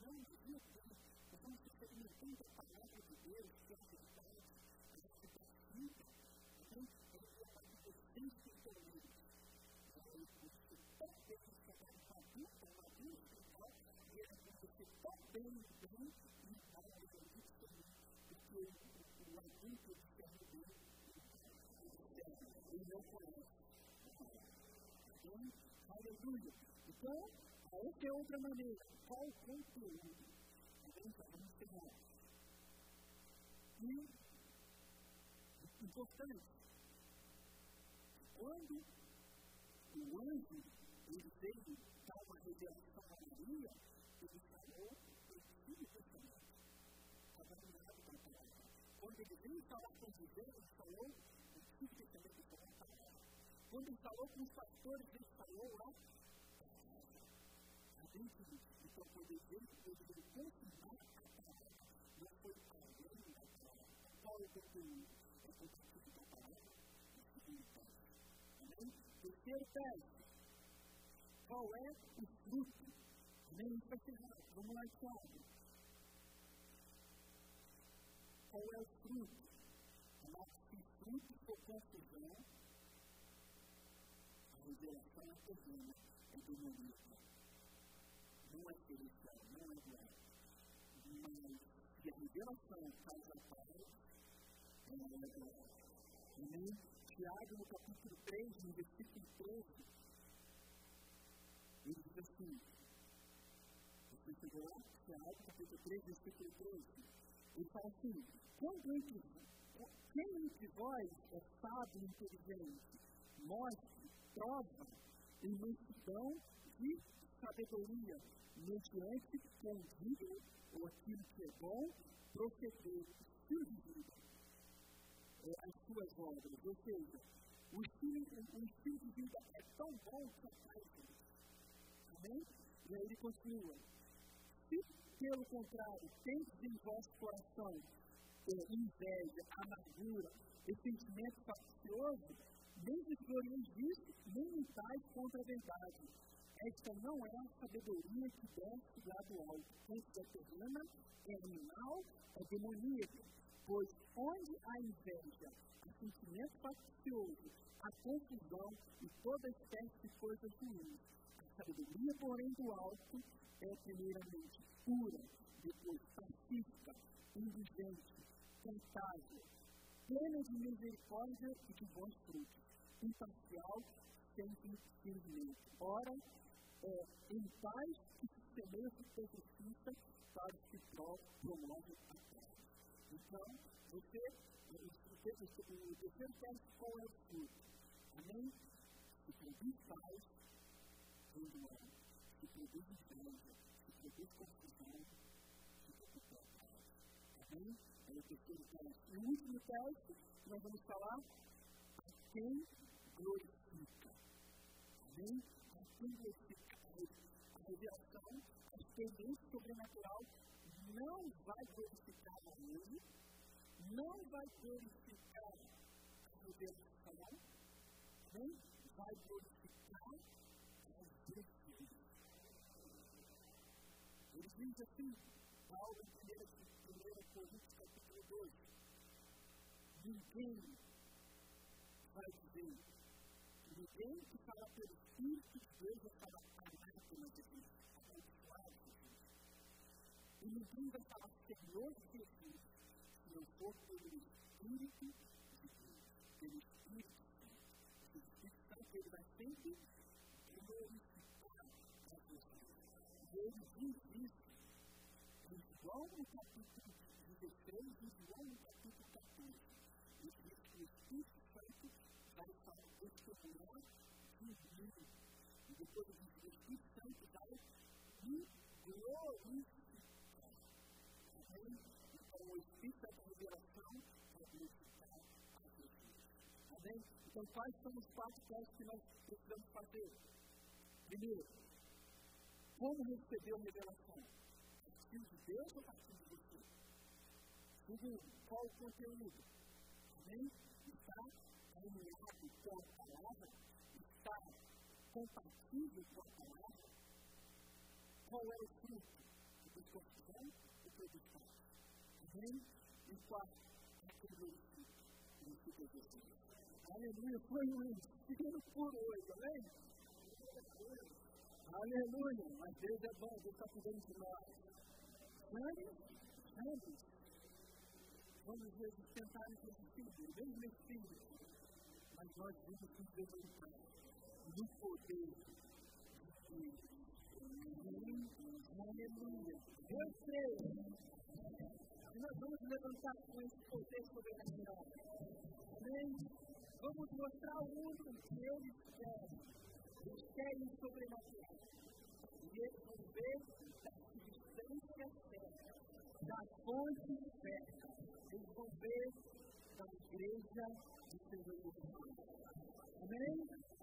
Speaker 2: Não, não viu que nós vamos experimentando a palavra de Deus, que é a verdade, a gente precisa. Então, é a partir de seis pensamentos. Aí, você bem chegar no adulto, no adulto espiritual, e ele você tão bem, bem, e vai que o adulto discerne bem e não conhece. Amém? Aleluia. Então, outra é outra maneira. Qual o conteúdo? Vamos pegar. E, importante, quando o anjo, ele veio dar uma revelação a Maria, ele falou o Filho Testamento pela palavra. Quando ele veio falar com José, ele falou o Antigo Testamento. Quando falou com os fatores ele falou lá, a gente do seu poder dele, ele veio confirmar a palavra, não foi além da palavra. Qual é o conteúdo? É o conteúdo da palavra, o segundo teste. Amém? Terceiro teste. Qual é o fruto? Amém? Isso é errado. Vamos lá, Tiago. Qual é o fruto? Lá, se o fruto for confusão, é terrena, é demoníaca. Não é celestial, não é diária. Mas se a revelação causa paz, ela é boa. Amém? Tiago, no capítulo 3, no versículo 13, ele diz assim, você chegou lá? Tiago, capítulo 3, versículo 13, ele fala assim, quando entre, quem entre vós é sábio e inteligente, mostre, prova, mansidão de sabedoria, mediante com digno ou aquilo que é bom, proceder, estilo é, as suas obras. Ou seja, o estilo, o estilo de vida é tão bom que atrai gente. Amém? E aí ele continua. Se, pelo contrário, tem em vosso coração é, inveja, amargura, e sentimento faccioso, nem glorieis disso, nem lutais contra a verdade esta não é a sabedoria que desce lá do alto, antes é terrena, é animal, é demoníaca. Pois onde há inveja, há sentimento faccioso, há confusão e toda espécie de coisas ruins. A sabedoria, porém, do alto é primeiramente pura, depois pacífica, indulgente, cantável, plena de misericórdia e de bons frutos, imparcial, sempre firme. Ora, é, em paz que se semeia por justiça para que promovem a paz. Então, você, o terceiro teste, qual é o fruto? Amém? Se produz paz, vem do ano. Se produz inveja, se produz confusão, fica por paz. Amém? É o terceiro teste. E o último teste, nós vamos falar a quem glorifica. Amém? A glorifica a revelação, a experiência sobrenatural não vai glorificar a ele, não vai glorificar a revelação, nem vai glorificar a Jesus. Ele diz assim, Paulo, em 1 Coríntios, capítulo 2, ninguém vai dizer, ninguém que fala pelo Espírito de Deus vai falar máquina de Deus, abençoado de Deus. E ninguém vai falar Senhor Jesus se não for pelo Espírito de mim e depois o Espírito Santo vai me glorificar. Amém? Então, o Espírito da revelação vai glorificar a Jesus. Amém? Então, quais são os quatro testes que nós precisamos fazer? Primeiro, como receber a revelação? A partir de Deus ou a partir de você? Segundo, qual o conteúdo? Amém? Está alinhado com a palavra? Está compatível com a palavra, qual é o fruto do confusão e produz paz. Amém? E quarto, aquele fruto do fruto de Jesus. Aleluia, foi um ensino por hoje, amém? Aleluia, mas Deus é bom, Deus está cuidando de nós. Vamos, vamos, vamos ver tentar espírito, mesmo espírito, mas nós vimos que Deus é um Pai do poder de Deus. Aleluia. Eu creio que nós vamos levantar com esse poder sobrenatural. Amém? Vamos mostrar ao mundo que eles querem. Eles querem sobrenatural. E eles vão ver da substância certa, da fonte certa. Eles vão ver da igreja de Senhor Jesus. Amém?